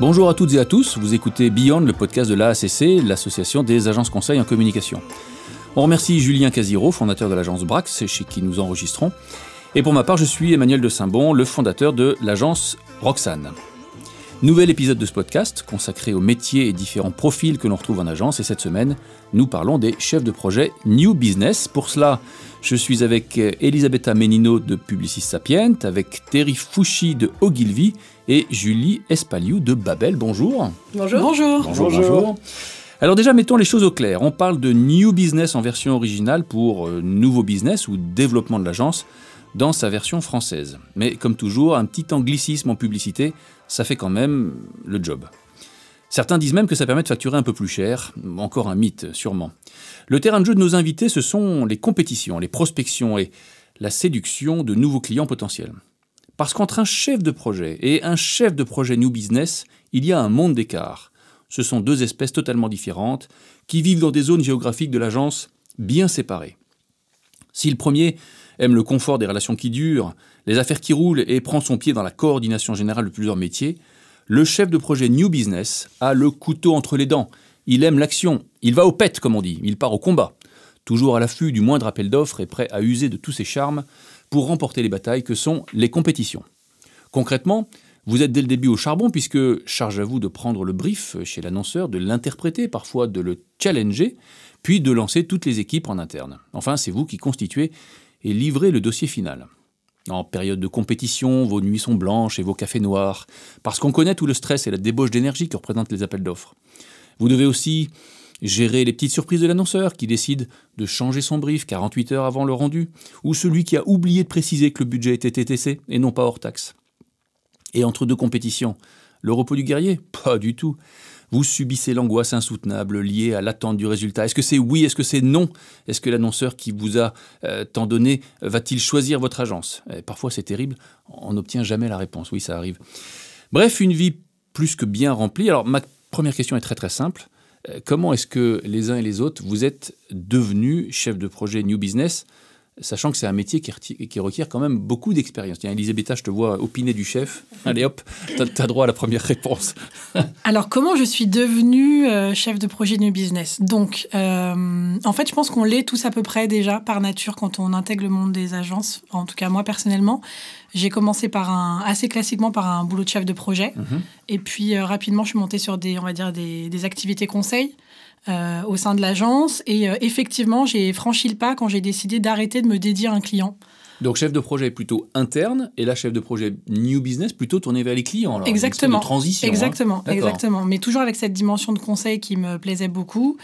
Bonjour à toutes et à tous, vous écoutez Beyond, le podcast de l'AACC, l'association des agences conseils en communication. On remercie Julien Casiro, fondateur de l'agence Brax, chez qui nous enregistrons. Et pour ma part, je suis Emmanuel de Saint-Bon, le fondateur de l'agence Roxane. Nouvel épisode de ce podcast consacré aux métiers et différents profils que l'on retrouve en agence. Et cette semaine, nous parlons des chefs de projet New Business. Pour cela, je suis avec Elisabetta Menino de Publicis Sapient, avec Terry Fouchy de Ogilvy et Julie Espaliou de Babel. Bonjour. Bonjour. Bonjour. Bonjour. bonjour. Alors déjà, mettons les choses au clair. On parle de New Business en version originale pour euh, nouveau business ou développement de l'agence dans sa version française. Mais comme toujours, un petit anglicisme en publicité, ça fait quand même le job. Certains disent même que ça permet de facturer un peu plus cher, encore un mythe sûrement. Le terrain de jeu de nos invités, ce sont les compétitions, les prospections et la séduction de nouveaux clients potentiels. Parce qu'entre un chef de projet et un chef de projet New Business, il y a un monde d'écart. Ce sont deux espèces totalement différentes qui vivent dans des zones géographiques de l'agence bien séparées. Si le premier aime le confort des relations qui durent, les affaires qui roulent et prend son pied dans la coordination générale de plusieurs métiers, le chef de projet New Business a le couteau entre les dents. Il aime l'action, il va au pet comme on dit, il part au combat, toujours à l'affût du moindre appel d'offres et prêt à user de tous ses charmes pour remporter les batailles que sont les compétitions. Concrètement, vous êtes dès le début au charbon puisque charge à vous de prendre le brief chez l'annonceur, de l'interpréter, parfois de le challenger, puis de lancer toutes les équipes en interne. Enfin, c'est vous qui constituez et livrez le dossier final. En période de compétition, vos nuits sont blanches et vos cafés noirs, parce qu'on connaît tout le stress et la débauche d'énergie que représentent les appels d'offres. Vous devez aussi gérer les petites surprises de l'annonceur qui décide de changer son brief 48 heures avant le rendu, ou celui qui a oublié de préciser que le budget était TTC et non pas hors taxe. Et entre deux compétitions, le repos du guerrier? Pas du tout vous subissez l'angoisse insoutenable liée à l'attente du résultat. Est-ce que c'est oui, est-ce que c'est non? Est-ce que l'annonceur qui vous a euh, tant donné va-t-il choisir votre agence? Parfois c'est terrible, on n'obtient jamais la réponse. Oui, ça arrive. Bref, une vie plus que bien remplie. Alors ma première question est très très simple. Euh, comment est-ce que les uns et les autres, vous êtes devenus chef de projet New Business? Sachant que c'est un métier qui, requiert quand même beaucoup d'expérience. Tiens, Elisabetta, je te vois opiner du chef. Allez hop, tu as, droit à la première réponse. Alors, comment je suis devenue euh, chef de projet New Business? Donc, euh, en fait, je pense qu'on l'est tous à peu près déjà par nature quand on intègre le monde des agences. En tout cas, moi, personnellement, j'ai commencé par un, assez classiquement par un boulot de chef de projet. Mhm. Et puis, euh, rapidement, je suis montée sur des, on va dire, des, des activités conseils. Euh, au sein de l'agence. Et euh, effectivement, j'ai franchi le pas quand j'ai décidé d'arrêter de me dédier à un client. Donc chef de projet plutôt interne et là chef de projet new business plutôt tourné vers les clients. Alors, exactement. De transition. Hein. Exactement, exactement. Mais toujours avec cette dimension de conseil qui me plaisait beaucoup.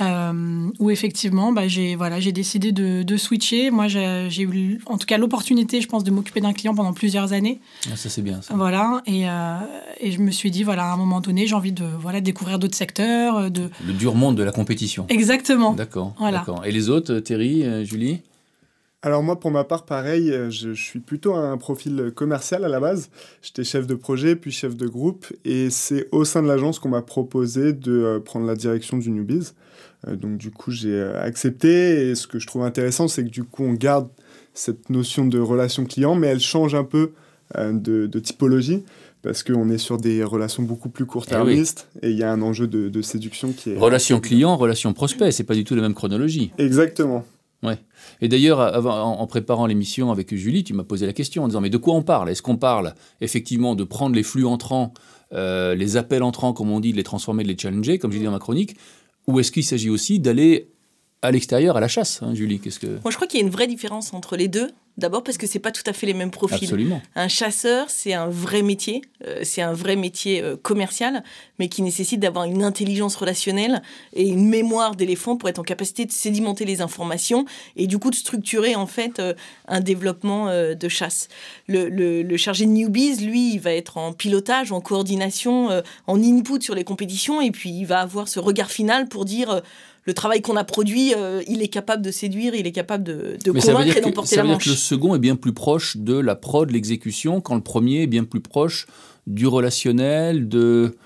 Euh, où effectivement, bah, j'ai voilà, j'ai décidé de, de, switcher. Moi, j'ai eu en tout cas l'opportunité, je pense, de m'occuper d'un client pendant plusieurs années. Ah, ça c'est bien. Ça. Voilà, et, euh, et, je me suis dit voilà, à un moment donné, j'ai envie de voilà découvrir d'autres secteurs, euh, de le dur monde de la compétition. Exactement. D'accord. Voilà. Et les autres, Thierry, Julie? Alors moi, pour ma part, pareil, euh, je, suis plutôt un profil commercial à la base. J'étais chef de projet, puis chef de groupe, et c'est au sein de l'agence qu'on m'a proposé de euh, prendre la direction du Newbiz. Euh, donc du coup, j'ai accepté, et ce que je trouve intéressant, c'est que du coup, on garde cette notion de relation client, mais elle change un peu de, typologie parce qu'on est sur des relations beaucoup plus court-termistes eh et il y a un enjeu de, de, séduction qui est... Relation client, relation prospect, c'est pas du tout la même chronologie. Exactement. Ouais. Et d'ailleurs, en, préparant l'émission avec Julie, tu m'as posé la question en disant mais de quoi on parle? Est-ce qu'on parle effectivement de prendre les flux entrants, euh, les appels entrants, comme on dit, de les transformer, de les challenger, comme j'ai dit dans ma chronique, ou est-ce qu'il s'agit aussi d'aller à l'extérieur à la chasse, hein, Julie Qu'est-ce que Moi, je crois qu'il y a une vraie différence entre les deux. D'abord parce que c'est pas tout à fait les mêmes profils. Absolument. Un chasseur, c'est un vrai métier, euh, c'est un vrai métier euh, commercial, mais qui nécessite d'avoir une intelligence relationnelle et une mémoire d'éléphant pour être en capacité de sédimenter les informations et du coup de structurer en fait euh, un développement de chasse. Le, le, chargé de newbies, lui, il va être en pilotage, en coordination, en input sur les compétitions et puis il va avoir ce regard final pour dire le travail qu'on a produit, euh, il est capable de séduire, il est capable de, de convaincre et d'emporter la manche. que le second est bien plus proche de la prod, de l'exécution, quand le premier est bien plus proche du relationnel, de...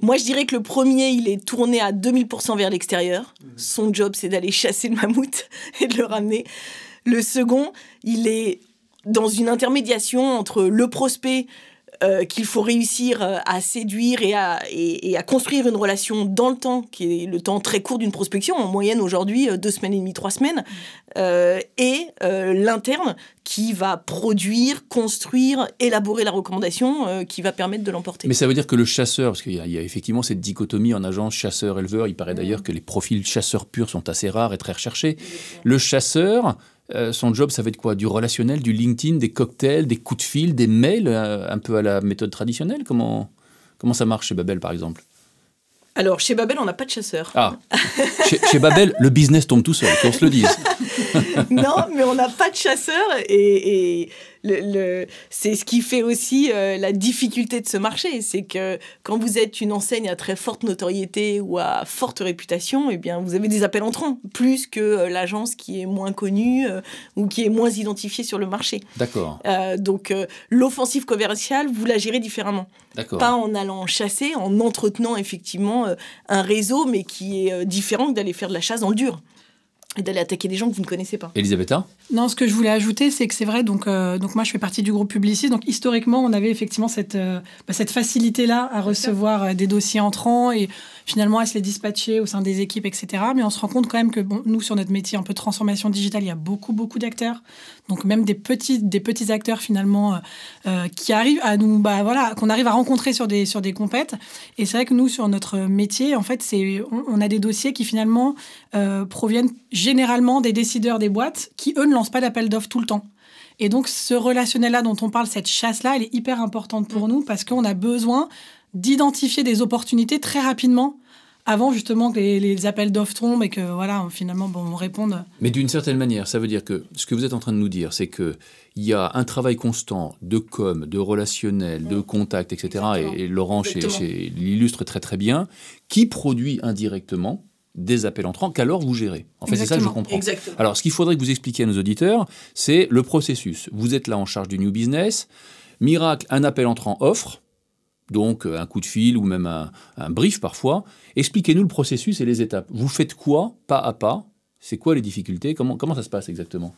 Moi, je dirais que le premier, il est tourné à 2000% vers l'extérieur. Son job, c'est d'aller chasser le mammouth et de le ramener. Le second, il est dans une intermédiation entre le prospect euh, qu'il faut réussir euh, à séduire et à, et, à construire une relation dans le temps, qui est le temps très court d'une prospection, en moyenne aujourd'hui deux semaines et demie, trois semaines, et l'interne qui va produire, construire, élaborer la recommandation qui va permettre de l'emporter. Mais ça veut dire que le chasseur, parce qu'il y, y, a effectivement cette dichotomie en agence chasseur-éleveur, il paraît d'ailleurs que les profils chasseurs purs sont assez rares et très recherchés. Le chasseur, euh, son job, ça va être quoi? Du relationnel, du LinkedIn, des cocktails, des coups de fil, des mails, euh, un peu à la méthode traditionnelle? Comment, comment ça marche chez Babel, par exemple? Alors, chez Babel, on n'a pas de chasseurs. Ah, chez, Babel, le business tombe tout seul, qu'on se le dise. non, mais on n'a pas de chasseurs et, le, c'est ce qui fait aussi euh, la difficulté de ce marché. C'est que quand vous êtes une enseigne à très forte notoriété ou à forte réputation, eh bien, vous avez des appels entrants, plus que euh, l'agence qui est moins connue euh, ou qui est moins identifiée sur le marché. D'accord. donc, l'offensive commerciale, vous la gérez différemment. D'accord. Pas en allant chasser, en entretenant effectivement un réseau, mais qui est différent que d'aller faire de la chasse dans le dur et d'aller attaquer des gens que vous ne connaissez pas. Elisabetta Non, ce que je voulais ajouter, c'est que c'est vrai, donc, euh, donc moi je fais partie du groupe Publicis, donc historiquement on avait effectivement cette, euh, bah, cette facilité-là à recevoir euh, des dossiers entrants et finalement à se les dispatcher au sein des équipes, etc. Mais on se rend compte quand même que bon, nous, sur notre métier un peu de transformation digitale, il y a beaucoup, beaucoup d'acteurs. Donc même des petits, des petits acteurs finalement qui arrivent à nous, bah, voilà, qu'on arrive à rencontrer sur des, sur des compètes. Et c'est vrai que nous, sur notre métier, en fait, c'est, on, on, a des dossiers qui finalement proviennent généralement des décideurs des boîtes qui, eux, ne lancent pas d'appel d'offres tout le temps. Et donc, ce relationnel-là dont on parle, cette chasse-là, elle est hyper importante pour mm. nous parce qu'on a besoin d'identifier des opportunités très rapidement avant justement que les, appels d'offres tombent et que voilà finalement bon, on réponde. Mais d'une certaine manière, ça veut dire que ce que vous êtes en train de nous dire, c'est que il y a un travail constant de com, de relationnel, de contact, etc. Et, Laurent l'illustre très très bien, qui produit indirectement des appels entrants qu'alors vous gérez. En fait, c'est ça que je comprends. Alors, ce qu'il faudrait que vous expliquiez à nos auditeurs, c'est le processus. Vous êtes là en charge du new business. Miracle, un appel entrant offre, donc euh, un coup de fil ou même un, brief parfois. Expliquez-nous le processus et les étapes. Vous faites quoi, pas à pas? C'est quoi les difficultés? Comment ça se passe exactement?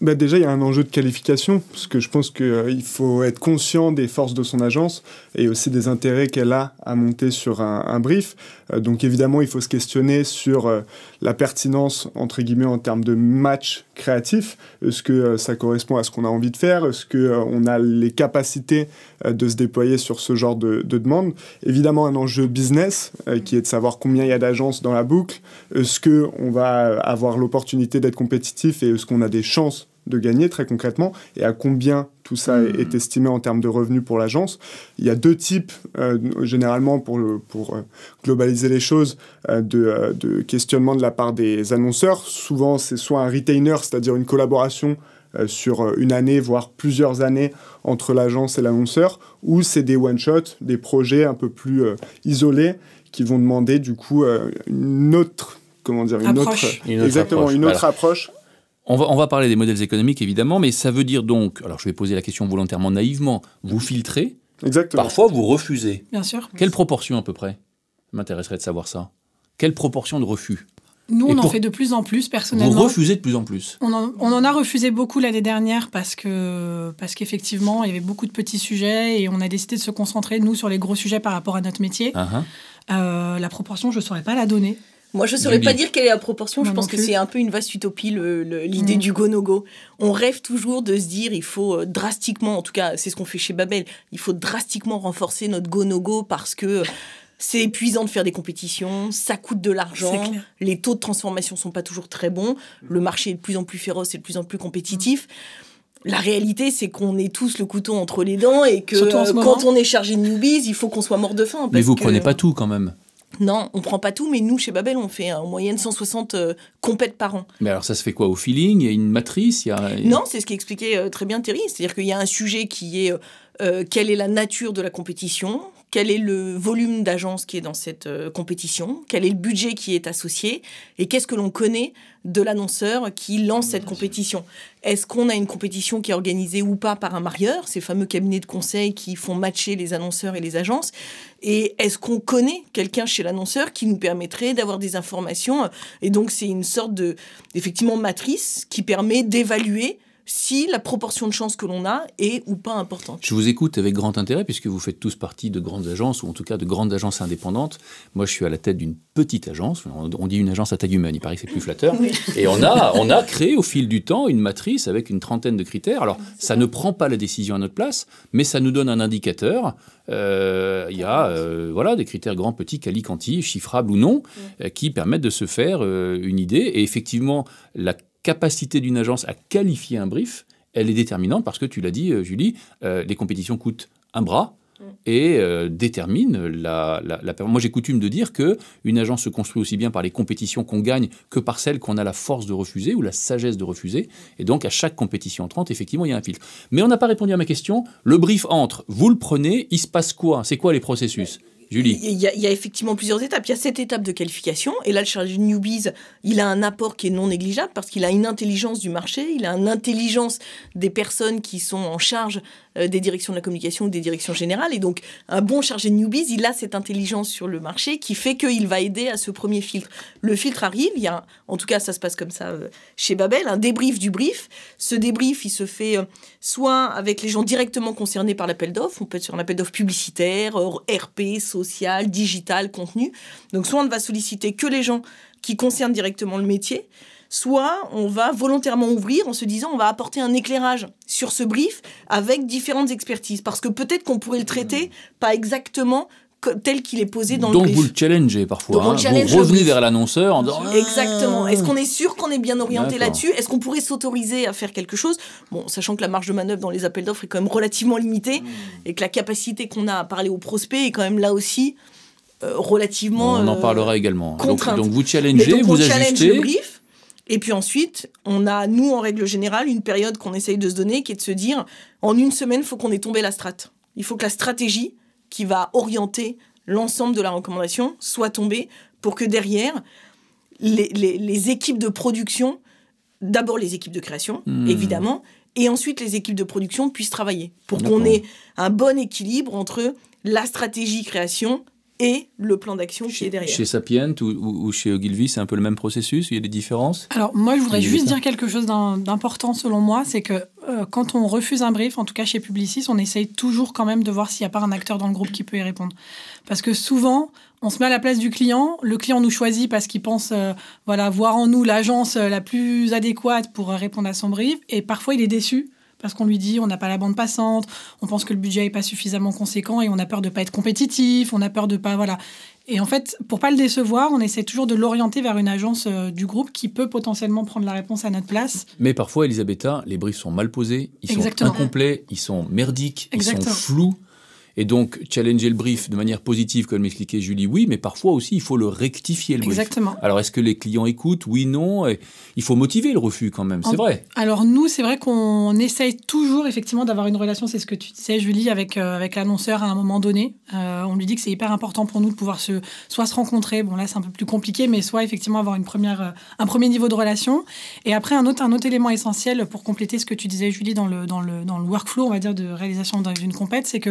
Bah déjà, il y a un enjeu de qualification, parce que je pense qu'il euh, faut être conscient des forces de son agence et aussi des intérêts qu'elle a à monter sur un, brief. Euh, donc évidemment, il faut se questionner sur euh, la pertinence, entre guillemets, en termes de match créatif. Est-ce que ça correspond à ce qu'on a envie de faire? Est-ce qu'on a les capacités de se déployer sur ce genre de, de demande? Évidemment, un enjeu business, qui est de savoir combien il y a d'agences dans la boucle. Est-ce qu'on va avoir l'opportunité d'être compétitif et est-ce qu'on a des chances de gagner très concrètement et à combien tout ça hmm. est estimé en termes de revenus pour l'agence. Il y a deux types, euh, généralement, pour, pour euh, globaliser les choses, euh, de, de, questionnement de la part des annonceurs. Souvent, c'est soit un retainer, c'est-à-dire une collaboration sur une année, voire plusieurs années entre l'agence et l'annonceur, ou c'est des one-shots, des projets un peu plus isolés qui vont demander du coup une autre comment dire une autre, exactement une autre approche on va, on va, parler des modèles économiques, évidemment, mais ça veut dire donc, alors je vais poser la question volontairement naïvement, vous filtrez, Exactement. parfois vous refusez. Bien sûr. Quelle proportion à peu près M'intéresserait de savoir ça? Quelle proportion de refus? Nous, on en fait de plus en plus, personnellement. Vous refusez de plus en plus On en, on en a refusé beaucoup l'année dernière parce que parce qu'effectivement, il y avait beaucoup de petits sujets et on a décidé de se concentrer, nous, sur les gros sujets par rapport à notre métier. Uh-huh. Euh, la proportion, je ne saurais pas la donner. Moi, je ne saurais pas dire quelle est la proportion. je pense que c'est un peu une vaste utopie, l'idée mm. du go-no-go. On rêve toujours de se dire, il faut euh, drastiquement, en tout cas, c'est ce qu'on fait chez Babel, il faut drastiquement renforcer notre go-no-go parce que c'est épuisant de faire des compétitions, ça coûte de l'argent, les taux de transformation sont pas toujours très bons, le marché est de plus en plus féroce et de plus en plus compétitif. La réalité, c'est qu'on est tous le couteau entre les dents et que quand on est chargé de newbies, il faut qu'on soit mort de faim. Mais vous prenez pas tout quand même. Non, on prend pas tout, mais nous, chez Babel, on fait en moyenne 160 euh, compètes par an. Mais alors, ça se fait quoi Au feeling? Il y a une matrice il y a... Non, c'est ce qui expliquait euh, très bien Thierry. C'est-à-dire qu'il y a un sujet qui est euh, quelle est la nature de la compétition? Quel est le volume d'agences qui est dans cette compétition, quel est le budget qui est associé, et qu'est-ce que l'on connaît de l'annonceur qui lance cette compétition. Est-ce qu'on a une compétition qui est organisée ou pas par un marieur, ces fameux cabinets de conseil qui font matcher les annonceurs et les agences Et est-ce qu'on connaît quelqu'un chez l'annonceur qui nous permettrait d'avoir des informations Et donc c'est une sorte de, effectivement, matrice qui permet d'évaluer si la proportion de chances que l'on a est ou pas importante. Je vous écoute avec grand intérêt puisque vous faites tous partie de grandes agences ou en tout cas de grandes agences indépendantes. Moi, je suis à la tête d'une petite agence. On dit une agence à taille humaine, il paraît que c'est plus flatteur. Et on a, on a créé au fil du temps une matrice avec une trentaine de critères. Alors, ça ne prend pas la décision à notre place, mais ça nous donne un indicateur. Euh, il y a euh, voilà, des critères grands, petits, quali, quanti, chiffrables ou non, euh, qui permettent de se faire une idée. Et effectivement, la capacité d'une agence à qualifier un brief, elle est déterminante parce que tu l'as dit, euh, Julie, euh, les compétitions coûtent un bras mm. et euh, déterminent la, la, Moi, j'ai coutume de dire que une agence se construit aussi bien par les compétitions qu'on gagne que par celles qu'on a la force de refuser ou la sagesse de refuser. Et donc, à chaque compétition entrante, effectivement, il y a un filtre. Mais on n'a pas répondu à ma question. Le brief entre, vous le prenez, il se passe quoi? C'est quoi les processus? Julie. Il y, a, effectivement plusieurs étapes. Il y a cette étape de qualification. Et là, le chargé de newbies, il a un apport qui est non négligeable parce qu'il a une intelligence du marché, il a une intelligence des personnes qui sont en charge des directions de la communication ou des directions générales. Et donc, un bon chargé de newbies, il a cette intelligence sur le marché qui fait qu'il va aider à ce premier filtre. Le filtre arrive, il y a, en tout cas, ça se passe comme ça euh, chez Babel, un débrief du brief. Ce débrief, il se fait euh, soit avec les gens directement concernés par l'appel d'offres, on peut être sur un appel d'offres publicitaire, RP, social, digital, contenu. Donc, soit on ne va solliciter que les gens qui concernent directement le métier, soit on va volontairement ouvrir en se disant on va apporter un éclairage sur ce brief avec différentes expertises. Parce que peut-être qu'on pourrait le traiter pas exactement tel qu'il est posé dans le brief. Donc vous le challengez parfois. Hein. vous revenez vers l'annonceur en disant Exactement. Est-ce qu'on est sûr qu'on est bien orienté là-dessus? Est-ce qu'on pourrait s'autoriser à faire quelque chose? Bon, sachant que la marge de manœuvre dans les appels d'offres est quand même relativement limitée hmm. et que la capacité qu'on a à parler aux prospects est quand même là aussi euh, relativement. On en euh, parlera également. Donc, donc, vous challengez, vous ajustez. le brief et puis ensuite, on a, nous, en règle générale, une période qu'on essaye de se donner, qui est de se dire, en une semaine, il faut qu'on ait tombé la strate. Il faut que la stratégie qui va orienter l'ensemble de la recommandation soit tombée pour que derrière, les, équipes de production, d'abord les équipes de création, hmm. évidemment, et ensuite les équipes de production puissent travailler pour qu'on ait un bon équilibre entre la stratégie création et le plan d'action qui est derrière. Chez Sapient ou, chez Ogilvy, c'est un peu le même processus Il y a des différences Alors, moi, je voudrais juste dire quelque chose d'important selon moi c'est que euh, quand on refuse un brief, en tout cas chez Publicis, on essaye toujours quand même de voir s'il n'y a pas un acteur dans le groupe qui peut y répondre. Parce que souvent, on se met à la place du client, le client nous choisit parce qu'il pense euh, voilà, voir en nous l'agence euh, la plus adéquate pour répondre à son brief, et parfois il est déçu parce qu'on lui dit on n'a pas la bande passante, on pense que le budget n'est pas suffisamment conséquent et on a peur de ne pas être compétitif, on a peur de pas voilà. Et en fait, pour pas le décevoir, on essaie toujours de l'orienter vers une agence euh, du groupe qui peut potentiellement prendre la réponse à notre place. Mais parfois, Elisabetta, les briefs sont mal posés, ils sont incomplets, ils sont merdiques, ils sont flous. Et donc, challenger le brief de manière positive, comme m'expliquait Julie, oui, mais parfois aussi, il faut le rectifier, le brief. Exactement. Alors, est-ce que les clients écoutent? Oui, non. Et il faut motiver le refus quand même, c'est vrai. Alors, nous, c'est vrai qu'on essaye toujours, effectivement, d'avoir une relation, c'est ce que tu disais, Julie, avec, euh, avec l'annonceur à un moment donné. Euh, on lui dit que c'est hyper important pour nous de pouvoir se, soit se rencontrer, bon là, c'est un peu plus compliqué, mais soit effectivement avoir une première, euh, un premier niveau de relation. Et après, un autre, un autre élément essentiel pour compléter ce que tu disais, Julie, dans le, dans le, dans le workflow, on va dire, de réalisation d'une compète, c'est que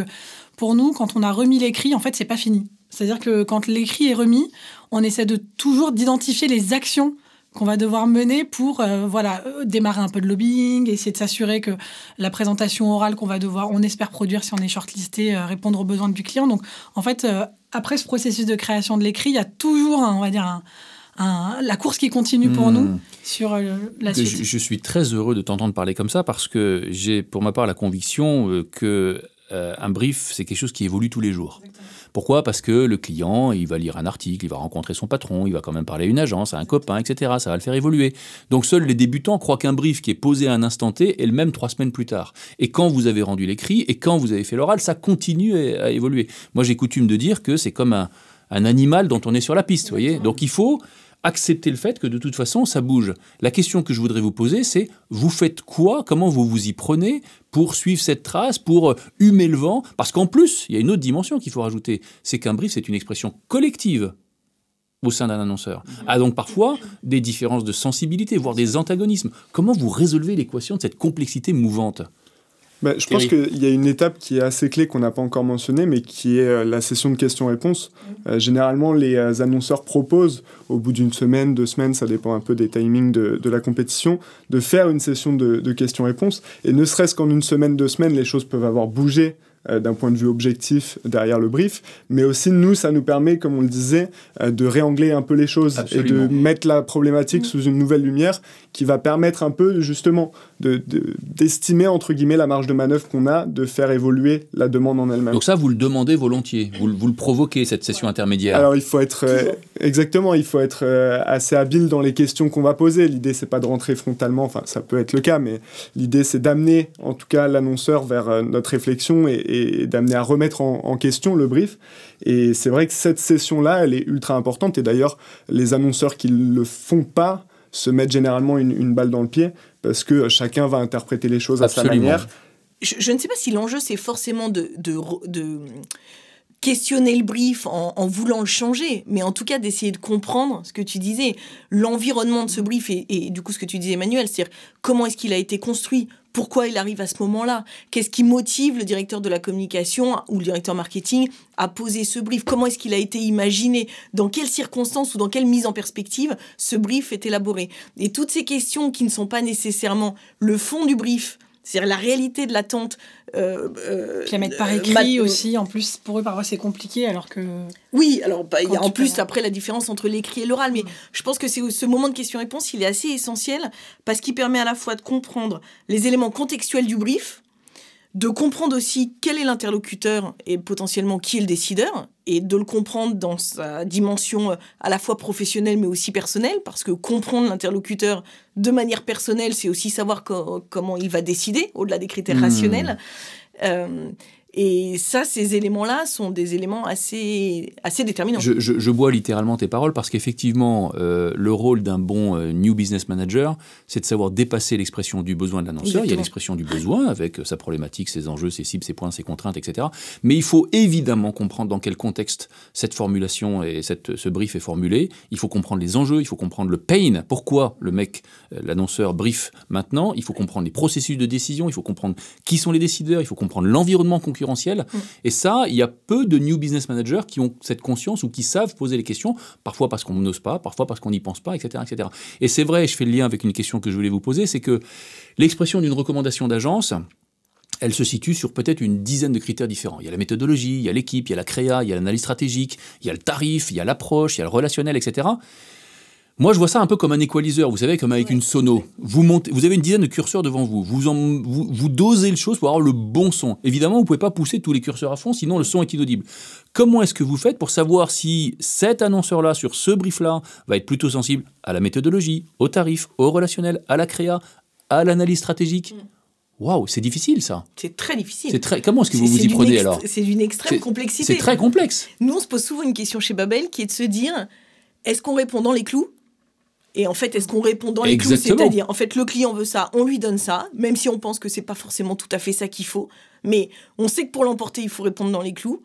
pour nous, quand on a remis l'écrit, en fait, c'est pas fini. C'est-à-dire que quand l'écrit est remis, on essaie de toujours d'identifier les actions qu'on va devoir mener pour euh, voilà euh, démarrer un peu de lobbying, essayer de s'assurer que la présentation orale qu'on va devoir, on espère produire si on est shortlisté, euh, répondre aux besoins du client. Donc en fait, après ce processus de création de l'écrit, il y a toujours, on va dire, la course qui continue pour hmm. nous sur la suite. Je, je, suis très heureux de t'entendre parler comme ça parce que j'ai pour ma part la conviction que euh, un brief, c'est quelque chose qui évolue tous les jours. Pourquoi? Parce que le client, il va lire un article, il va rencontrer son patron, il va quand même parler à une agence, à un copain, etc. Ça va le faire évoluer. Donc seuls les débutants croient qu'un brief qui est posé à un instant T est le même trois semaines plus tard. Et quand vous avez rendu l'écrit et quand vous avez fait l'oral, ça continue à, évoluer. Moi, j'ai coutume de dire que c'est comme un, un animal dont on est sur la piste, voyez? Donc il faut accepter le fait que de toute façon, ça bouge. La question que je voudrais vous poser, c'est vous faites quoi? Comment vous vous y prenez pour suivre cette trace, pour euh, humer le vent? Parce qu'en plus, il y a une autre dimension qu'il faut rajouter, c'est qu'un brief, c'est une expression collective au sein d'un annonceur. A ah, donc parfois des différences de sensibilité, voire des antagonismes. Comment vous résolvez l'équation de cette complexité mouvante? Bah, Je pense qu'il y a une étape qui est assez clé qu'on n'a pas encore mentionnée, mais qui est euh, la session de questions-réponses. Euh, généralement, les euh, annonceurs proposent, au bout d'une semaine, deux semaines, ça dépend un peu des timings de, de la compétition, de faire une session de, de questions-réponses. Et ne serait-ce qu'en une semaine, deux semaines, les choses peuvent avoir bougé euh, d'un point de vue objectif derrière le brief, mais aussi nous, ça nous permet, comme on le disait, euh, de réangler un peu les choses et de mettre la problématique sous une nouvelle lumière qui va permettre un peu justement d'estimer entre guillemets la marge de manœuvre qu'on a, de faire évoluer la demande en elle-même. Donc ça, vous le demandez volontiers, vous, vous, le provoquez cette session intermédiaire. Alors il faut être euh, exactement, il faut être assez habile dans les questions qu'on va poser. L'idée c'est pas de rentrer frontalement, enfin ça peut être le cas, mais l'idée c'est d'amener en tout cas l'annonceur vers notre réflexion et, et d'amener à remettre en, question le brief. Et c'est vrai que cette session-là, elle est ultra importante. Et d'ailleurs, les annonceurs qui ne le font pas se mettent généralement une, balle dans le pied parce que chacun va interpréter les choses à sa manière. Je, ne sais pas si l'enjeu, c'est forcément de, de, de questionner le brief en, voulant le changer, mais en tout cas d'essayer de comprendre ce que tu disais, l'environnement de ce brief et, et, du coup ce que tu disais Emmanuel, c'est-à-dire comment est-ce qu'il a été construit, pourquoi il arrive à ce moment-là? Qu'est-ce qui motive le directeur de la communication ou le directeur marketing à poser ce brief? Comment est-ce qu'il a été imaginé? Dans quelles circonstances ou dans quelle mise en perspective ce brief est élaboré? Et toutes ces questions qui ne sont pas nécessairement le fond du brief, c'est-à-dire la réalité de l'attente. Euh, euh, la mettre par euh, écrit aussi, en plus, pour eux, parfois, c'est compliqué, alors que... Oui, alors bah, il y a en plus, après, la différence entre l'écrit et l'oral, mais je pense que c'est ce moment de question-réponse, il est assez essentiel, parce qu'il permet à la fois de comprendre les éléments contextuels du brief, de comprendre aussi quel est l'interlocuteur et potentiellement qui est le décideur, et de le comprendre dans sa dimension euh, à la fois professionnelle mais aussi personnelle, parce que comprendre l'interlocuteur de manière personnelle, c'est aussi savoir comment il va décider, au-delà des critères mmh. rationnels. Euh, et ça, ces éléments-là sont des éléments assez, assez déterminants. Je, je, bois littéralement tes paroles parce qu'effectivement, euh, le rôle d'un bon euh, New Business Manager, c'est de savoir dépasser l'expression du besoin de l'annonceur. Il y a l'expression du besoin avec sa problématique, ses enjeux, ses cibles, ses points, ses contraintes, etc. Mais il faut évidemment comprendre dans quel contexte cette formulation et cette, ce brief est formulé. Il faut comprendre les enjeux, il faut comprendre le pain, pourquoi le mec, euh, l'annonceur brief maintenant? Il faut comprendre les processus de décision, il faut comprendre qui sont les décideurs, il faut comprendre l'environnement concurrentiel Mm. Et ça, il y a peu de new business managers qui ont cette conscience ou qui savent poser les questions, parfois parce qu'on n'ose pas, parfois parce qu'on n'y pense pas, etc. etc. Et c'est vrai, je fais le lien avec une question que je voulais vous poser, c'est que l'expression d'une recommandation d'agence, elle se situe sur peut-être une dizaine de critères différents. Il y a la méthodologie, il y a l'équipe, il y a la créa, il y a l'analyse stratégique, il y a le tarif, il y a l'approche, il y a le relationnel, etc. Moi, je vois ça un peu comme un équaliseur, vous savez, comme avec une sono. Vous, montez, vous avez une dizaine de curseurs devant vous. Vous, vous, dosez le chose pour avoir le bon son. Évidemment, vous ne pouvez pas pousser tous les curseurs à fond, sinon le son est inaudible. Comment est-ce que vous faites pour savoir si cet annonceur-là, sur ce brief-là, va être plutôt sensible à la méthodologie, au tarif, au relationnel, à la créa, à l'analyse stratégique? Mm. Waouh, c'est difficile ça. C'est très difficile. C'est très. Comment est-ce que vous vous y prenez alors? C'est d'une extrême complexité. C'est très complexe. Nous, on se pose souvent une question chez Babel qui est de se dire est-ce qu'on répond dans les clous? Et en fait, est-ce qu'on répond dans les clous? C'est-à-dire, en fait, le client veut ça, on lui donne ça, même si on pense que c'est pas forcément tout à fait ça qu'il faut. Mais on sait que pour l'emporter, il faut répondre dans les clous.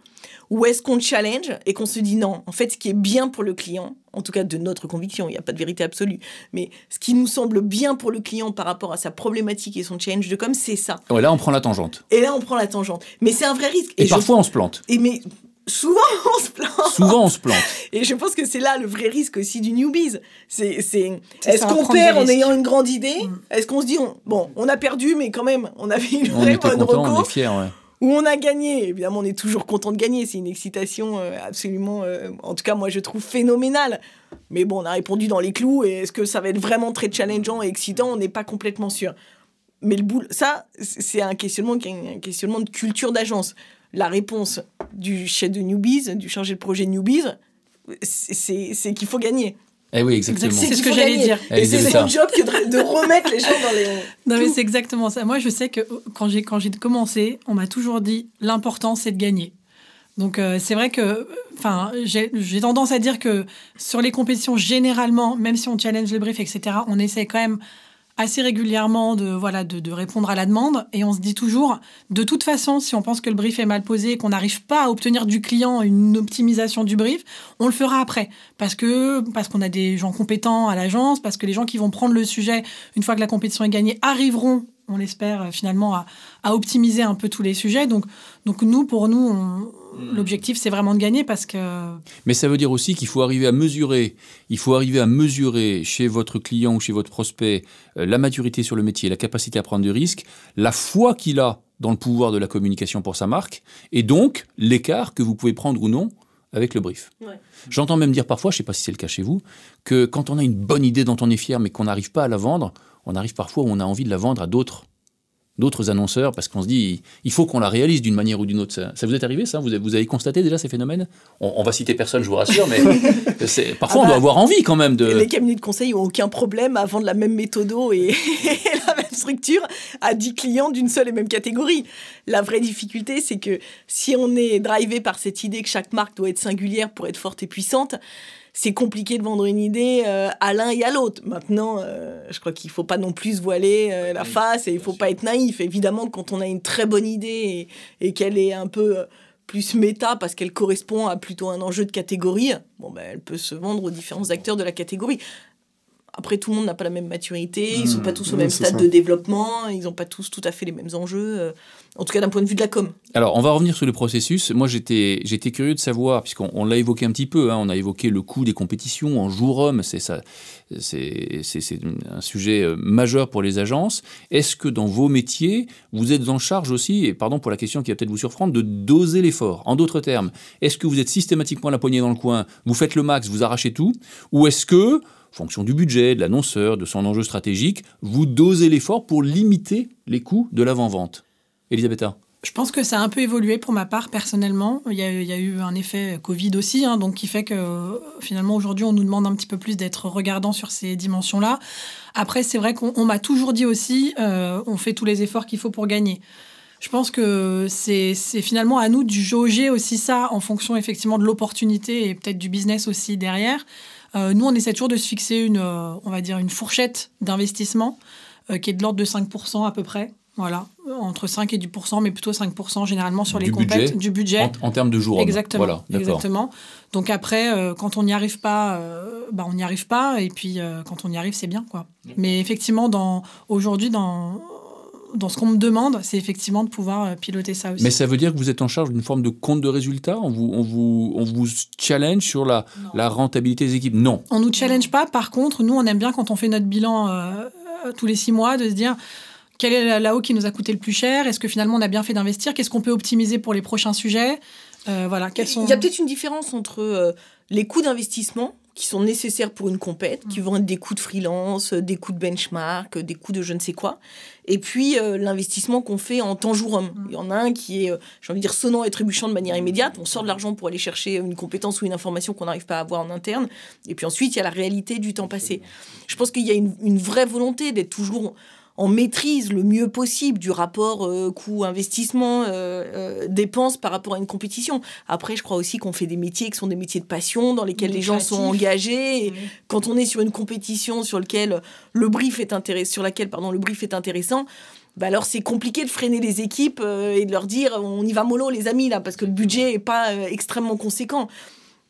Ou est-ce qu'on challenge et qu'on se dit non, en fait, ce qui est bien pour le client, en tout cas de notre conviction, il n'y a pas de vérité absolue, mais ce qui nous semble bien pour le client par rapport à sa problématique et son challenge de com, c'est ça. Là, on prend la tangente. Et là, on prend la tangente. Mais c'est un vrai risque. Et, parfois, on se plante. Et mais souvent on se plante. Souvent on se plante. Et je pense que c'est là le vrai risque aussi du newbies. C'est, c'est, est-ce qu'on perd en ayant une grande idée? Mm. Est-ce qu'on se dit, bon, on a perdu, mais quand même, on avait une vraie bonne content, On est fiers, ouais. Ou on a gagné. Évidemment, on est toujours content de gagner. C'est une excitation euh, absolument, euh, en tout cas, moi, je trouve phénoménale. Mais bon, on a répondu dans les clous. Et est-ce que ça va être vraiment très challengeant et excitant? On n'est pas complètement sûr. Mais le boule, ça, c'est un questionnement, un questionnement de culture d'agence la réponse du chef de Newbies, du chargé de projet Newbies, c'est qu'il faut gagner. Eh oui, exactement. C'est ce que j'allais dire. Et c'est son job que de, remettre les gens dans les. Non, mais c'est exactement ça. Moi, je sais que quand j'ai quand j'ai commencé, on m'a toujours dit l'important c'est de gagner. Donc euh, c'est vrai que, enfin, j'ai tendance à dire que sur les compétitions généralement, même si on challenge les briefs, etc., on essaie quand même assez régulièrement de, voilà, de, répondre à la demande. Et on se dit toujours, de toute façon, si on pense que le brief est mal posé, qu'on n'arrive pas à obtenir du client une optimisation du brief, on le fera après. Parce que parce qu'on a des gens compétents à l'agence, parce que les gens qui vont prendre le sujet une fois que la compétition est gagnée arriveront on l'espère finalement à, à, optimiser un peu tous les sujets. Donc, donc nous, pour nous, hmm. l'objectif c'est vraiment de gagner parce que. Mais ça veut dire aussi qu'il faut arriver à mesurer, il faut arriver à mesurer chez votre client ou chez votre prospect euh, la maturité sur le métier, la capacité à prendre du risque, la foi qu'il a dans le pouvoir de la communication pour sa marque, et donc l'écart que vous pouvez prendre ou non avec le brief. J'entends même dire parfois, je ne sais pas si c'est le cas chez vous, que quand on a une bonne idée dont on est fier mais qu'on n'arrive pas à la vendre, on arrive parfois où on a envie de la vendre à d'autres d'autres annonceurs parce qu'on se dit il faut qu'on la réalise d'une manière ou d'une autre. Ça, vous est arrivé ça? Vous avez, vous avez, constaté déjà ces phénomènes? On, va citer personne, je vous rassure, mais parfois on ah doit bah, avoir envie quand même de. Les cabinets de conseil n'ont aucun problème à vendre la même méthode et, la même structure à 10 clients d'une seule et même catégorie. La vraie difficulté, c'est que si on est drivé par cette idée que chaque marque doit être singulière pour être forte et puissante, c'est compliqué de vendre une idée euh, à l'un et à l'autre. Maintenant, euh, je crois qu'il ne faut pas non plus voiler euh, la face et il ne faut pas être naïf. Évidemment, quand on a une très bonne idée et, qu'elle est un peu plus méta parce qu'elle correspond à plutôt un enjeu de catégorie, bon, ben, elle peut se vendre aux différents acteurs de la catégorie. Après, tout le monde n'a pas la même maturité, ils ne sont pas tous au même stade de développement, ils n'ont pas tous tout à fait les mêmes enjeux en tout cas d'un point de vue de la com. Alors, on va revenir sur le processus. Moi, j'étais, curieux de savoir, puisqu'on l'a évoqué un petit peu, hein, on a évoqué le coût des compétitions en jour-homme, c'est, ça, c'est, c'est, un sujet euh, majeur pour les agences. Est-ce que dans vos métiers, vous êtes en charge aussi, et pardon pour la question qui va peut-être vous surprendre, de doser l'effort? En d'autres termes, est-ce que vous êtes systématiquement la poignée dans le coin, vous faites le max, vous arrachez tout Ou est-ce que fonction du budget, de l'annonceur, de son enjeu stratégique, vous dosez l'effort pour limiter les coûts de l'avant-vente Elisabetta je pense que ça a un peu évolué pour ma part personnellement. Il y a, eu un effet Covid aussi, hein, donc qui fait que finalement aujourd'hui on nous demande un petit peu plus d'être regardant sur ces dimensions-là. Après, c'est vrai qu'on m'a toujours dit aussi, euh, on fait tous les efforts qu'il faut pour gagner. Je pense que c'est finalement à nous de jauger aussi ça en fonction effectivement de l'opportunité et peut-être du business aussi derrière. Euh, nous, on essaie toujours de se fixer une, euh, on va dire, une fourchette d'investissement qui est de l'ordre de 5% à peu près. Voilà, entre 5 et 10% mais plutôt 5% généralement sur les compètes, du budget. En, termes de jours. Exactement. Voilà, exactement. Donc après, euh, quand on n'y arrive pas, euh, bah, on n'y arrive pas. Et puis euh, quand on y arrive, c'est bien. quoi. Mais effectivement, aujourd'hui, dans, dans ce qu'on me demande, c'est effectivement de pouvoir piloter ça aussi. Mais ça veut dire que vous êtes en charge d'une forme de compte de résultats? On vous, on vous, on vous challenge sur la, la rentabilité des équipes? Non. On ne nous challenge pas. Par contre, nous, on aime bien quand on fait notre bilan tous les six mois de se dire quel est là-haut qui nous a coûté le plus cher? Est-ce que finalement on a bien fait d'investir? Qu'est-ce qu'on peut optimiser pour les prochains sujets? Euh, voilà, quels sont... Il y a peut-être une différence entre euh, les coûts d'investissement qui sont nécessaires pour une compète, qui vont être des coûts de freelance, des coûts de benchmark, des coûts de je ne sais quoi, et puis euh, l'investissement qu'on fait en temps jour homme. Il y en a un qui est, j'ai envie de dire, sonnant et trébuchant de manière immédiate. On sort de l'argent pour aller chercher une compétence ou une information qu'on n'arrive pas à avoir en interne. Et puis ensuite, il y a la réalité du temps passé. Je pense qu'il y a une, une vraie volonté d'être toujours on maîtrise le mieux possible du rapport euh, coût-investissement, euh, euh, dépenses par rapport à une compétition. Après, je crois aussi qu'on fait des métiers qui sont des métiers de passion, dans lesquels les gens sont engagés. Et quand on est sur une compétition sur, lequel le brief est intéressant, sur laquelle pardon, le brief est intéressant, bah alors c'est compliqué de freiner les équipes et de leur dire on y va mollo les amis là parce que le budget est pas extrêmement conséquent.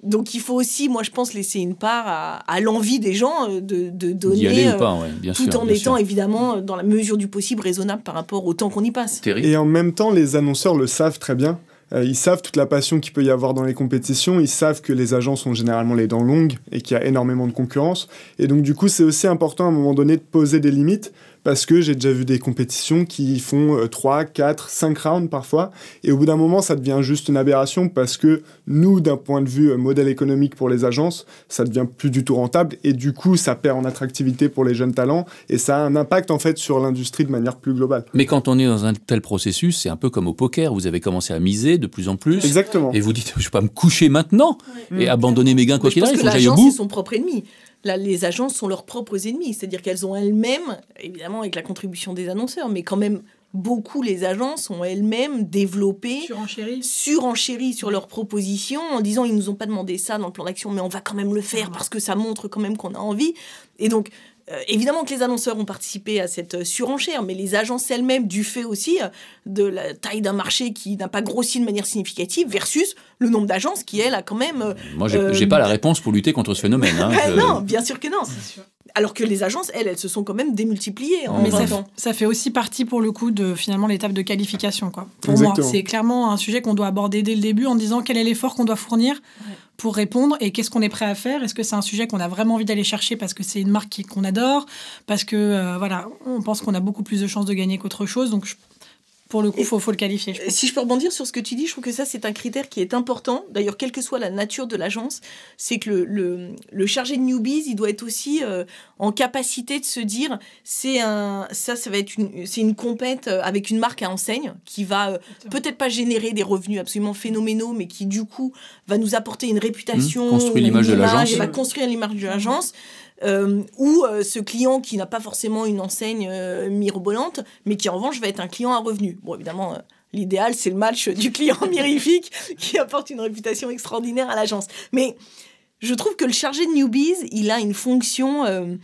Donc il faut aussi, moi je pense, laisser une part à, l'envie des gens euh, de, de donner, euh, tout en étant évidemment dans la mesure du possible raisonnable par rapport au temps qu'on y passe. Et en même temps, les annonceurs le savent très bien. Euh, ils savent toute la passion qu'il peut y avoir dans les compétitions, ils savent que les agences sont généralement les dents longues et qu'il y a énormément de concurrence. Et donc du coup, c'est aussi important à un moment donné de poser des limites parce que j'ai déjà vu des compétitions qui font 3, 4, 5 rounds parfois, et au bout d'un moment, ça devient juste une aberration parce que nous, d'un point de vue euh, modèle économique pour les agences, ça devient plus du tout rentable, et du coup, ça perd en attractivité pour les jeunes talents, et ça a un impact en fait sur l'industrie de manière plus globale. Mais quand on est dans un tel processus, c'est un peu comme au poker, vous avez commencé à miser de plus en plus. Exactement. Et vous dites, je ne vais pas me coucher maintenant et abandonner mes gains quoi qu'il arrive, il faut que j'aille au bout. c'est son propre ennemi là, les agences sont leurs propres ennemis. C'est-à-dire qu'elles ont elles-mêmes, évidemment avec la contribution des annonceurs, mais quand même beaucoup les agences ont elles-mêmes développé, surenchéri, sur leurs propositions en disant ils nous ont pas demandé ça dans le plan d'action, mais on va quand même le faire parce que ça montre quand même qu'on a envie. Et donc euh, évidemment que les annonceurs ont participé à cette euh, surenchère, mais les agences elles-mêmes, du fait aussi euh, de la taille d'un marché qui n'a pas grossi de manière significative, versus le nombre d'agences qui, elle, a quand même... Moi, j'ai pas la réponse pour lutter contre ce phénomène. Hein, non, bien sûr que non. Alors que les agences, elles, elles se sont quand même démultipliées en Mais ça, fait aussi partie, pour le coup, de finalement l'étape de qualification. Quoi. Pour moi, c'est clairement un sujet qu'on doit aborder dès le début en disant quel est l'effort qu'on doit fournir pour répondre et qu'est-ce qu'on est prêt à faire? Est-ce que c'est un sujet qu'on a vraiment envie d'aller chercher parce que c'est une marque qu'on adore? Parce que, euh, voilà, on pense qu'on a beaucoup plus de chances de gagner qu'autre chose. Pour le coup, il faut, faut, le qualifier. Si je peux rebondir sur ce que tu dis, je trouve que ça, c'est un critère qui est important. D'ailleurs, quelle que soit la nature de l'agence, c'est que le, le, le, chargé de newbies, il doit être aussi euh, en capacité de se dire, c'est un, ça, ça va être une, c'est une compète euh, avec une marque à enseigne qui va euh, peut-être pas générer des revenus absolument phénoménaux, mais qui du coup va nous apporter une réputation, mmh, construire l'image de l'agence, va construire l'image de l'agence. Euh, ou euh, ce client qui n'a pas forcément une enseigne euh, mirobolante, mais qui en revanche va être un client à revenu. Bon, évidemment, l'idéal, c'est le match du client mirifique qui apporte une réputation extraordinaire à l'agence. Mais je trouve que le chargé de newbies, il a une fonction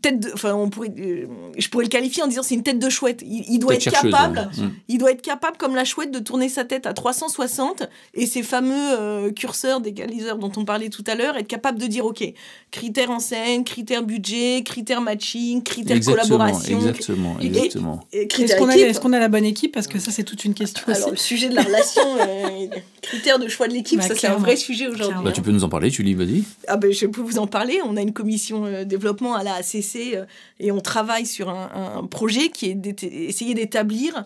tête enfin on pourrait euh, je pourrais le qualifier en disant c'est une tête de chouette. Il, doit être capable mm. il doit être capable comme la chouette de tourner sa tête à 360 et ces fameux euh, curseurs d'égaliseur dont on parlait tout à l'heure être capable de dire ok critères enseigne critères budget critères matching critères collaboration exactement exactement. est-ce qu'on a, la bonne équipe? Parce que ça c'est toute une question alors le sujet de la relation euh, critères de choix de l'équipe bah, ça c'est un vrai sujet aujourd'hui bah, tu peux nous en parler Julie vas-y. Ah ben je peux vous en parler. On a une commission développement à la euh, et on travaille sur un, projet qui est d'essayer d'établir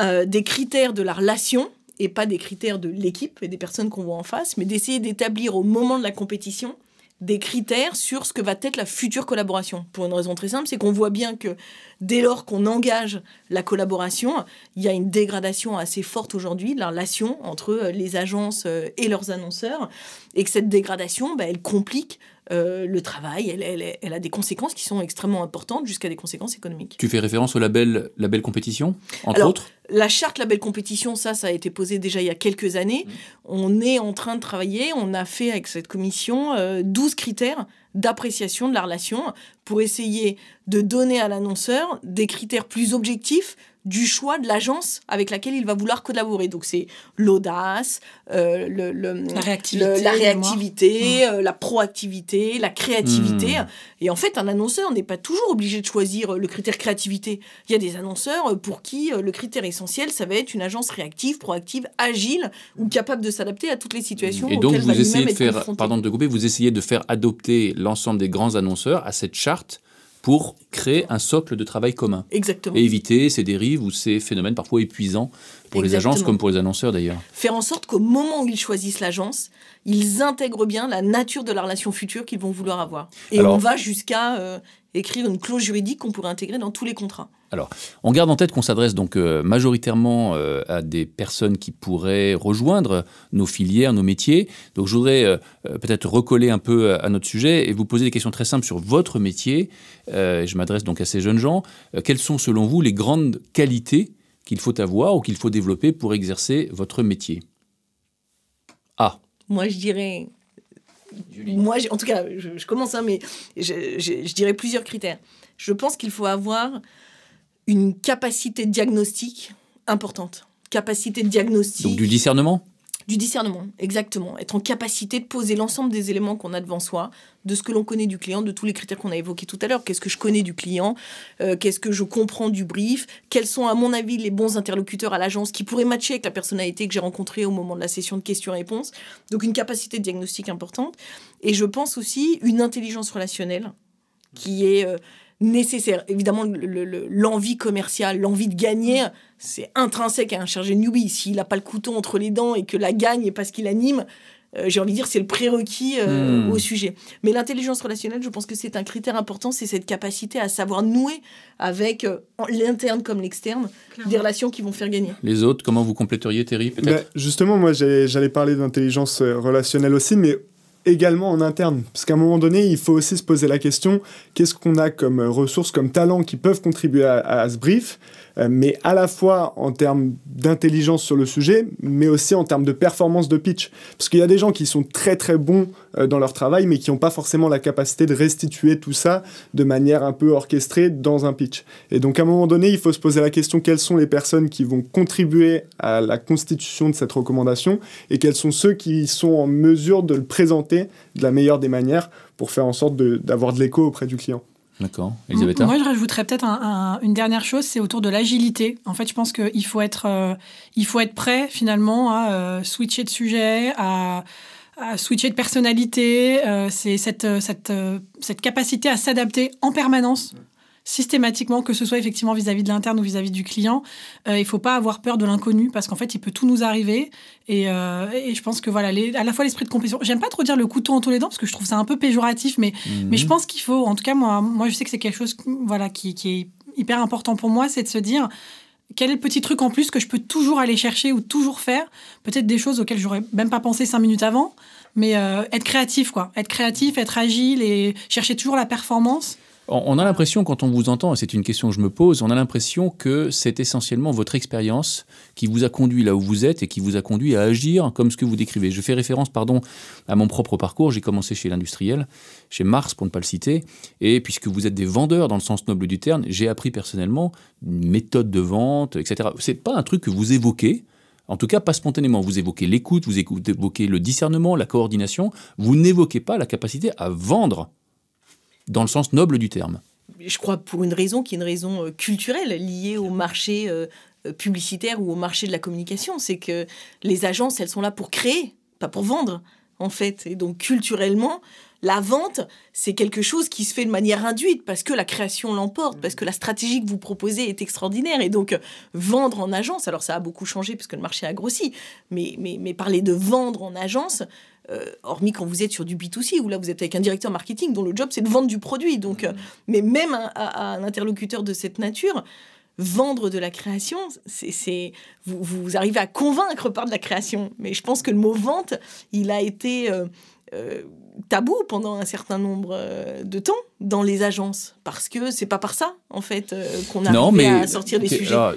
euh, des critères de la relation et pas des critères de l'équipe et des personnes qu'on voit en face, mais d'essayer d'établir au moment de la compétition des critères sur ce que va être la future collaboration. Pour une raison très simple, c'est qu'on voit bien que dès lors qu'on engage la collaboration, il y a une dégradation assez forte aujourd'hui de la relation entre euh, les agences et leurs annonceurs, et que cette dégradation, bah, elle complique euh, le travail, elle, elle, a des conséquences qui sont extrêmement importantes, jusqu'à des conséquences économiques. Tu fais référence au label, label compétition, entre autres La charte label compétition, ça, ça a été posé déjà il y a quelques années. Mmh. On est en train de travailler, on a fait avec cette commission 12 euh, critères d'appréciation de la relation pour essayer de donner à l'annonceur des critères plus objectifs du choix de l'agence avec laquelle il va vouloir collaborer. Donc c'est l'audace, euh, le, la réactivité, la, réactivité euh, la, proactivité, la créativité. Hmm. Et en fait, un annonceur n'est pas toujours obligé de choisir le critère créativité. Il y a des annonceurs pour qui euh, le critère essentiel, ça va être une agence réactive, proactive, agile ou capable de s'adapter à toutes les situations. Et donc vous essayez de faire, pardon de couper, vous essayez de faire adopter l'ensemble des grands annonceurs à cette charte pour créer un socle de travail commun. Exactement. Et éviter ces dérives ou ces phénomènes parfois épuisants pour les agences comme pour les annonceurs d'ailleurs. Faire en sorte qu'au moment où ils choisissent l'agence, ils intègrent bien la nature de la relation future qu'ils vont vouloir avoir. Et on va jusqu'à euh, écrire une clause juridique qu'on pourrait intégrer dans tous les contrats. Alors, on garde en tête qu'on s'adresse donc euh, majoritairement euh, à des personnes qui pourraient rejoindre nos filières, nos métiers. Donc, je voudrais euh, peut-être recoller un peu à notre sujet et vous poser des questions très simples sur votre métier. je m'adresse donc à ces jeunes gens. quelles sont, selon vous, les grandes qualités qu'il faut avoir ou qu'il faut développer pour exercer votre métier? Ah. Moi, je dirais moi, en tout cas, je, commence, hein, mais je, je, dirais plusieurs critères. Je pense qu'il faut avoir une capacité de diagnostic importante. Capacité de diagnostic. Donc du discernement? Du discernement, exactement. Être en capacité de poser l'ensemble des éléments qu'on a devant soi, de ce que l'on connaît du client, de tous les critères qu'on a évoqués tout à l'heure. Qu'est-ce que je connais du client? Euh, Qu'est-ce que je comprends du brief? Quels sont, à mon avis, les bons interlocuteurs à l'agence qui pourraient matcher avec la personnalité que j'ai rencontrée au moment de la session de questions-réponses? Donc une capacité de diagnostic importante. Et je pense aussi une intelligence relationnelle qui est... Euh, nécessaire. Évidemment, l'envie commerciale, l'envie de gagner, c'est intrinsèque à un chargé de newbie. S'il n'a pas le couteau entre les dents et que la gagne est parce qu'il anime, euh, j'ai envie de dire, c'est le prérequis euh, hmm. au sujet. Mais l'intelligence relationnelle, je pense que c'est un critère important, c'est cette capacité à savoir nouer avec euh, l'interne comme l'externe des relations qui vont faire gagner. Les autres, comment vous compléteriez, Thierry bah, Justement, moi, j'allais parler d'intelligence relationnelle aussi, mais également en interne. Parce qu'à un moment donné, il faut aussi se poser la question, qu'est-ce qu'on a comme ressources, comme talents qui peuvent contribuer à, ce brief? euh, mais à la fois en termes d'intelligence sur le sujet, mais aussi en termes de performance de pitch. Parce qu'il y a des gens qui sont très très bons euh, dans leur travail, mais qui n'ont pas forcément la capacité de restituer tout ça de manière un peu orchestrée dans un pitch. Et donc à un moment donné, il faut se poser la question quelles sont les personnes qui vont contribuer à la constitution de cette recommandation et quels sont ceux qui sont en mesure de le présenter de la meilleure des manières pour faire en sorte d'avoir de, l'écho auprès du client? D'accord. Elisabeth Moi, je rajouterais peut-être une dernière chose, c'est autour de l'agilité. En fait, je pense qu'il faut, être, euh, faut être prêt finalement à euh, switcher de sujet, à, à switcher de personnalité. Euh, c'est cette, cette, cette capacité à s'adapter en permanence systématiquement, que ce soit effectivement vis-à-vis de l'interne ou vis-à-vis du client. Euh, il ne faut pas avoir peur de l'inconnu parce qu'en fait, il peut tout nous arriver. Et, euh, et je pense que voilà, les, à la fois l'esprit de compétition. J'aime pas trop dire le couteau entre les dents parce que je trouve ça un peu péjoratif, mais, mhm. mais je pense qu'il faut, en tout cas, moi, moi je sais que c'est quelque chose voilà, qui, qui est hyper important pour moi, c'est de se dire quel est le petit truc en plus que je peux toujours aller chercher ou toujours faire? Peut-être des choses auxquelles j'aurais même pas pensé cinq minutes avant, mais euh, être créatif, quoi. Être créatif, être agile et chercher toujours la performance. On a l'impression, quand on vous entend, et c'est une question que je me pose, on a l'impression que c'est essentiellement votre expérience qui vous a conduit là où vous êtes et qui vous a conduit à agir comme ce que vous décrivez. Je fais référence, pardon, à mon propre parcours. J'ai commencé chez l'industriel, chez Mars pour ne pas le citer, et puisque vous êtes des vendeurs dans le sens noble du terme, j'ai appris personnellement une méthode de vente, etc. C'est pas un truc que vous évoquez. En tout cas, pas spontanément. Vous évoquez l'écoute, vous évoquez le discernement, la coordination. Vous n'évoquez pas la capacité à vendre dans le sens noble du terme. Je crois pour une raison qui est une raison euh, culturelle liée au marché euh, euh, publicitaire ou au marché de la communication. C'est que les agences, elles sont là pour créer, pas pour vendre, en fait. Et donc, culturellement, la vente, c'est quelque chose qui se fait de manière induite parce que la création l'emporte, parce que la stratégie que vous proposez est extraordinaire. Et donc, vendre en agence, alors ça a beaucoup changé parce que le marché a grossi, mais, mais, mais parler de vendre en agence, euh, hormis quand vous êtes sur du B2C, où là vous êtes avec un directeur marketing dont le job c'est de vendre du produit. Donc, euh, mais même à, un interlocuteur de cette nature, vendre de la création, c'est vous, vous, arrivez à convaincre par de la création. Mais je pense que le mot vente, il a été euh, tabou pendant un certain nombre euh, de temps dans les agences parce que c'est pas par ça en fait euh, qu'on arrive à sortir des sujets. Alors,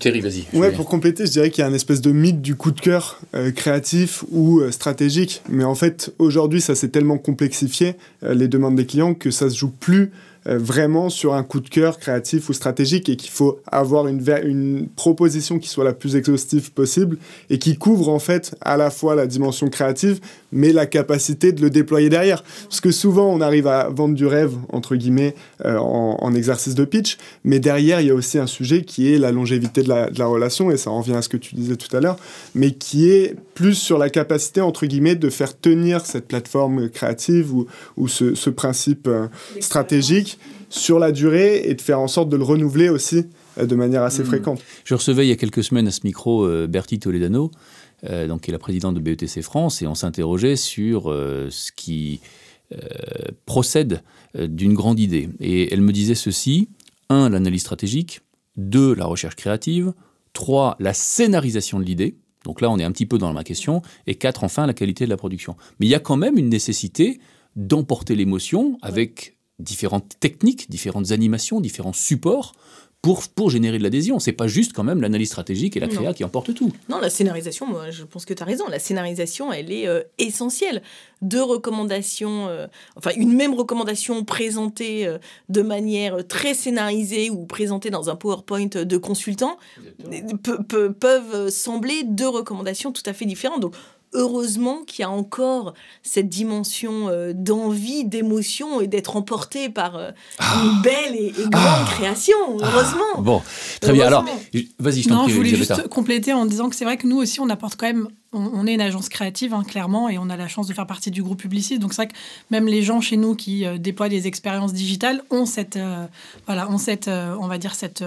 Thierry, vas-y. Ouais, pour compléter, je dirais qu'il y a un espèce de mythe du coup de cœur euh, créatif ou stratégique, mais en fait aujourd'hui ça s'est tellement complexifié les demandes des clients que ça se joue plus euh, vraiment sur un coup de cœur créatif ou stratégique et qu'il faut avoir une, une proposition qui soit la plus exhaustive possible et qui couvre en fait à la fois la dimension créative mais la capacité de le déployer derrière. Parce que souvent on arrive à vendre du rêve entre guillemets euh, en, exercice de pitch, mais derrière il y a aussi un sujet qui est la longévité de la, de la relation et ça en revient à ce que tu disais tout à l'heure, mais qui est plus sur la capacité entre guillemets de faire tenir cette plateforme créative ou, ou ce, ce principe euh, stratégique sur la durée et de faire en sorte de le renouveler aussi euh, de manière assez hmm. fréquente. Je recevais il y a quelques semaines à ce micro euh, Bertie Toledano, euh, donc, qui est la présidente de BETC France, et on s'interrogeait sur ce qui procède d'une grande idée. Et elle me disait ceci, un, l'analyse stratégique, deux, la recherche créative, trois, la scénarisation de l'idée, donc là on est un petit peu dans ma question, et quatre, enfin, la qualité de la production. Mais il y a quand même une nécessité d'emporter l'émotion avec différentes techniques, différentes animations, différents supports pour, pour générer de l'adhésion. C'est pas juste quand même l'analyse stratégique et la créa qui emporte tout. Non, la scénarisation, moi je pense que tu as raison, la scénarisation elle est euh, essentielle. Deux recommandations, euh, enfin une même recommandation présentée euh, de manière très scénarisée ou présentée dans un PowerPoint de consultant peuvent sembler deux recommandations tout à fait différentes. Donc heureusement qu'il y a encore cette dimension euh, d'envie, d'émotion et d'être emporté par euh, ah. une belle et, grande ah. création. Ah. Heureusement. bon, très bien. Alors, vas-y, je t'en prie. je voulais juste compléter en disant que c'est vrai que nous aussi, on apporte quand même. On, est une agence créative, hein, clairement, et on a la chance de faire partie du groupe publiciste. Donc c'est vrai que même les gens chez nous qui euh, déploient des expériences digitales ont cette, voilà, ont cette, on va dire cette,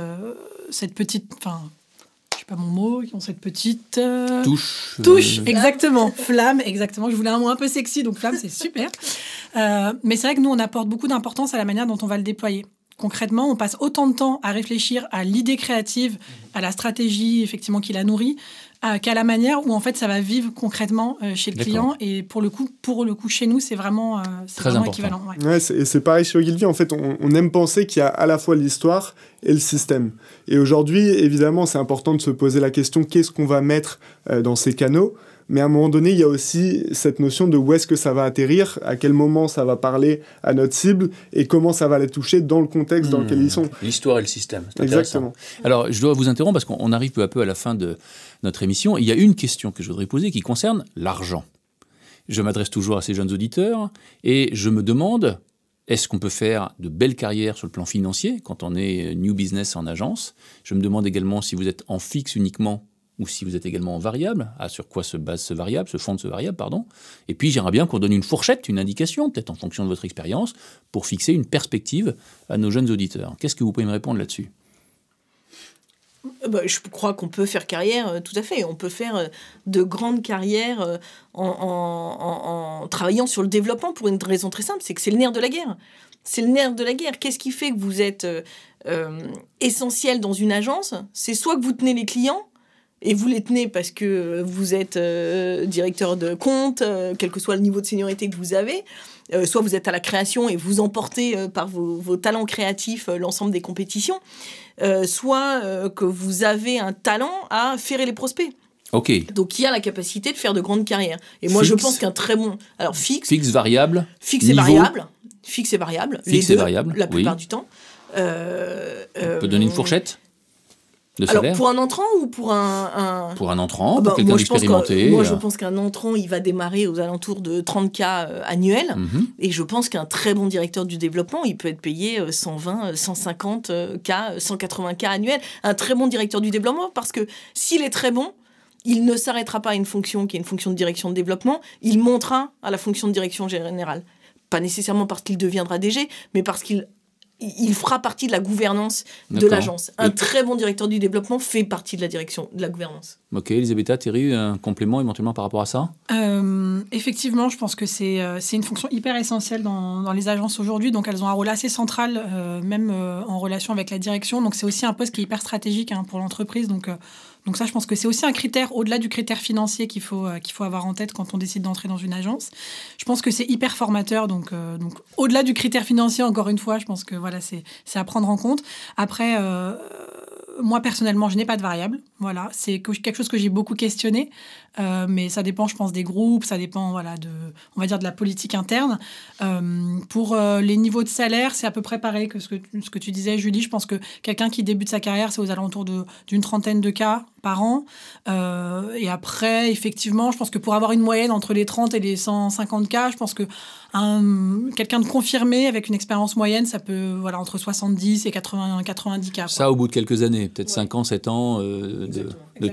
cette petite, enfin pas mon mot, qui ont cette petite euh, touche. Touche, euh, exactement. Flamme, exactement. Je voulais un mot un peu sexy, donc flamme, c'est super. Euh, mais c'est vrai que nous, on apporte beaucoup d'importance à la manière dont on va le déployer. Concrètement, on passe autant de temps à réfléchir à l'idée créative, à la stratégie effectivement qui la nourrit, qu'à la manière où en fait ça va vivre concrètement euh, chez le client. Et pour le coup, pour le coup chez nous, c'est vraiment, euh, Très vraiment important. équivalent. ouais. Ouais, c'est- et c'est pareil chez Ogilvy. En fait, on, on aime penser qu'il y a à la fois l'histoire et le système. Et aujourd'hui, évidemment, c'est important de se poser la question qu'est-ce qu'on va mettre euh, dans ces canaux? Mais à un moment donné, il y a aussi cette notion de où est-ce que ça va atterrir, à quel moment ça va parler à notre cible et comment ça va les toucher dans le contexte dans lequel ils sont. L'histoire et le système. Exactement. Alors, je dois vous interrompre parce qu'on arrive peu à peu à la fin de notre émission. Il y a une question que je voudrais poser qui concerne l'argent. Je m'adresse toujours à ces jeunes auditeurs et je me demande est-ce qu'on peut faire de belles carrières sur le plan financier quand on est new business en agence? Je me demande également si vous êtes en fixe uniquement ou si vous êtes également en variable, sur quoi se base ce variable, se fonde ce variable, pardon. Et puis j'aimerais bien qu'on donne une fourchette, une indication, peut-être en fonction de votre expérience, pour fixer une perspective à nos jeunes auditeurs. Qu'est-ce que vous pouvez me répondre là-dessus? Bah, je crois qu'on peut faire carrière, euh, tout à fait. On peut faire euh, de grandes carrières euh, en, travaillant sur le développement pour une raison très simple, c'est que c'est le nerf de la guerre. C'est le nerf de la guerre. Qu'est-ce qui fait que vous êtes essentiel dans une agence? C'est soit que vous tenez les clients, et vous les tenez parce que vous êtes euh, directeur de compte, euh, quel que soit le niveau de seniorité que vous avez, euh, soit vous êtes à la création et vous emportez par vos, vos talents créatifs l'ensemble des compétitions, soit que vous avez un talent à ferrer les prospects. Ok. Donc il y a la capacité de faire de grandes carrières. Et moi je pense qu'un très bon... Alors fixe, Fixe, variable. fixe et variable. Fixe et variable. Fixe les et variable, La oui. plupart du temps. On peut donner une fourchette? De Alors pour un entrant ou pour un... un- pour un entrant, Ah bah, pour quelqu'un moi, je pense d'expérimenté. qu'un- Moi, je euh, pense qu'un entrant, il va démarrer aux alentours de 30K euh, annuels. mhm. Et je pense qu'un très bon directeur du développement, il peut être payé euh, 120, euh, 150 euh, K, euh, 180 K annuels. Un très bon directeur du développement, parce que s'il est très bon, il ne s'arrêtera pas à une fonction qui est une fonction de direction de développement, il montera à la fonction de direction générale. Pas nécessairement parce qu'il deviendra DG, mais parce qu'il il fera partie de la gouvernance de l'agence. Un Et- très bon directeur du développement fait partie de la direction de la gouvernance. Ok, Elisabetta, Thierry, un complément éventuellement par rapport à ça? Euh, effectivement, je pense que c'est euh, c'est une fonction hyper essentielle dans, dans les agences aujourd'hui. Donc, elles ont un rôle assez central, euh, même euh, en relation avec la direction. Donc, c'est aussi un poste qui est hyper stratégique hein, pour l'entreprise. Donc, euh, donc, ça, je pense que c'est aussi un critère au-delà du critère financier qu'il faut, euh, qu'il faut avoir en tête quand on décide d'entrer dans une agence. Je pense que c'est hyper formateur. Donc, euh, donc au-delà du critère financier, encore une fois, je pense que voilà, c'est à prendre en compte. Après, euh, moi, personnellement, je n'ai pas de variable. Voilà, c'est que- quelque chose que j'ai beaucoup questionné. Euh, mais ça dépend, je pense, des groupes, ça dépend, voilà, de, on va dire, de la politique interne. Euh, pour euh, les niveaux de salaire, c'est à peu près pareil que ce que, ce que tu disais, Julie. Je pense que quelqu'un qui débute sa carrière, c'est aux alentours d'une trentaine de cas par an. Et après, effectivement, je pense que pour avoir une moyenne entre les 30 et les 150 cas, je pense que un- quelqu'un de confirmé avec une expérience moyenne, ça peut, voilà, entre 70 et 80, 90 cas. quoi. Ça, au bout de quelques années, peut-être Ouais. 5 ans, 7 ans euh, de, de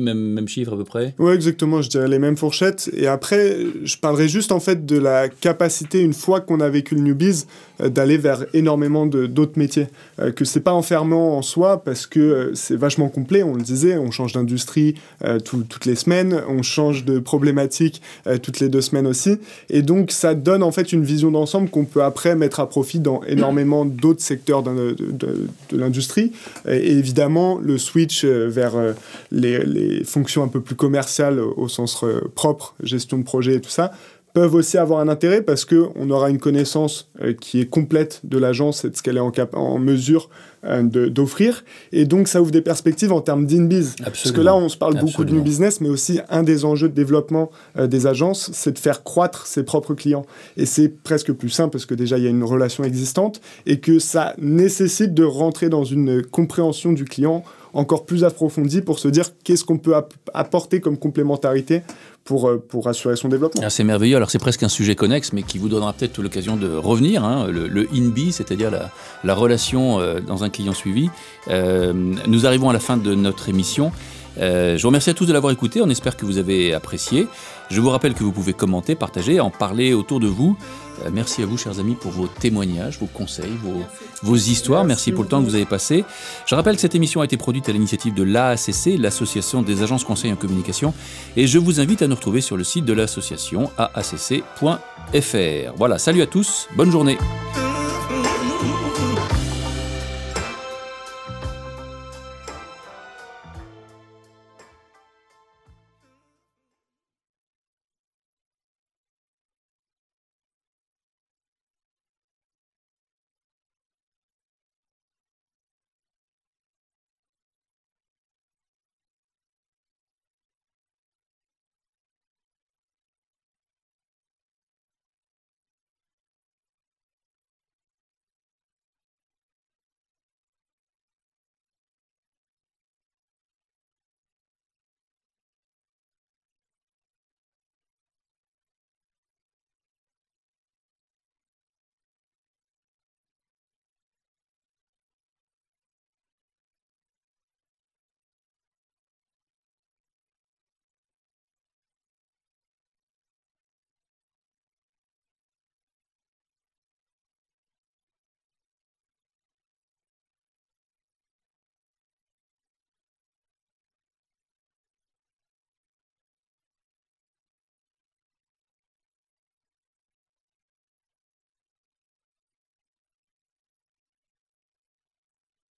même, même chiffre à peu près Ouais, exactement, je dirais les mêmes fourchettes. Et après, je parlerai juste en fait de la capacité, une fois qu'on a vécu le newbies, d'aller vers énormément d'autres métiers. Euh, que c'est pas enfermant en soi parce que euh, c'est vachement complet, on le disait, on change d'industrie euh, tout- toutes les semaines, on change de problématique euh, toutes les deux semaines aussi. Et donc, ça donne en fait une vision d'ensemble qu'on peut après mettre à profit dans énormément d'autres secteurs de, de- de l'industrie. Et évidemment, le switch euh, vers euh, les, les fonctions un peu plus commerciales au sens euh, propre, gestion de projet et tout ça, peuvent aussi avoir un intérêt parce qu'on aura une connaissance euh, qui est complète de l'agence et de ce qu'elle est en, cap- en mesure euh, d'offrir. Et donc, ça ouvre des perspectives en termes d'in-biz. Parce que là, on se parle beaucoup de new business, mais aussi un des enjeux de développement euh, des agences, c'est de faire croître ses propres clients. Et c'est presque plus simple parce que déjà, il y a une relation existante et que ça nécessite de rentrer dans une compréhension du client encore plus approfondie pour se dire qu'est-ce qu'on peut app- apporter comme complémentarité pour, euh, pour assurer son développement. Ah, c'est merveilleux. Alors, c'est presque un sujet connexe, mais qui vous donnera peut-être l'occasion de revenir. hein, le, le in-be, c'est-à-dire la, la relation euh, dans un client suivi. Euh, nous arrivons à la fin de notre émission. Euh, je vous remercie à tous de l'avoir écouté. On espère que vous avez apprécié. Je vous rappelle que vous pouvez commenter, partager, en parler autour de vous. Euh, merci à vous, chers amis, pour vos témoignages, vos conseils, vos, histoires. Merci, Merci pour le temps que vous avez passé. Je rappelle que cette émission a été produite à l'initiative de l'AACC, l'Association des agences conseils en communication. Et je vous invite à nous retrouver sur le site de l'association aacc.fr. Voilà, salut à tous, bonne journée.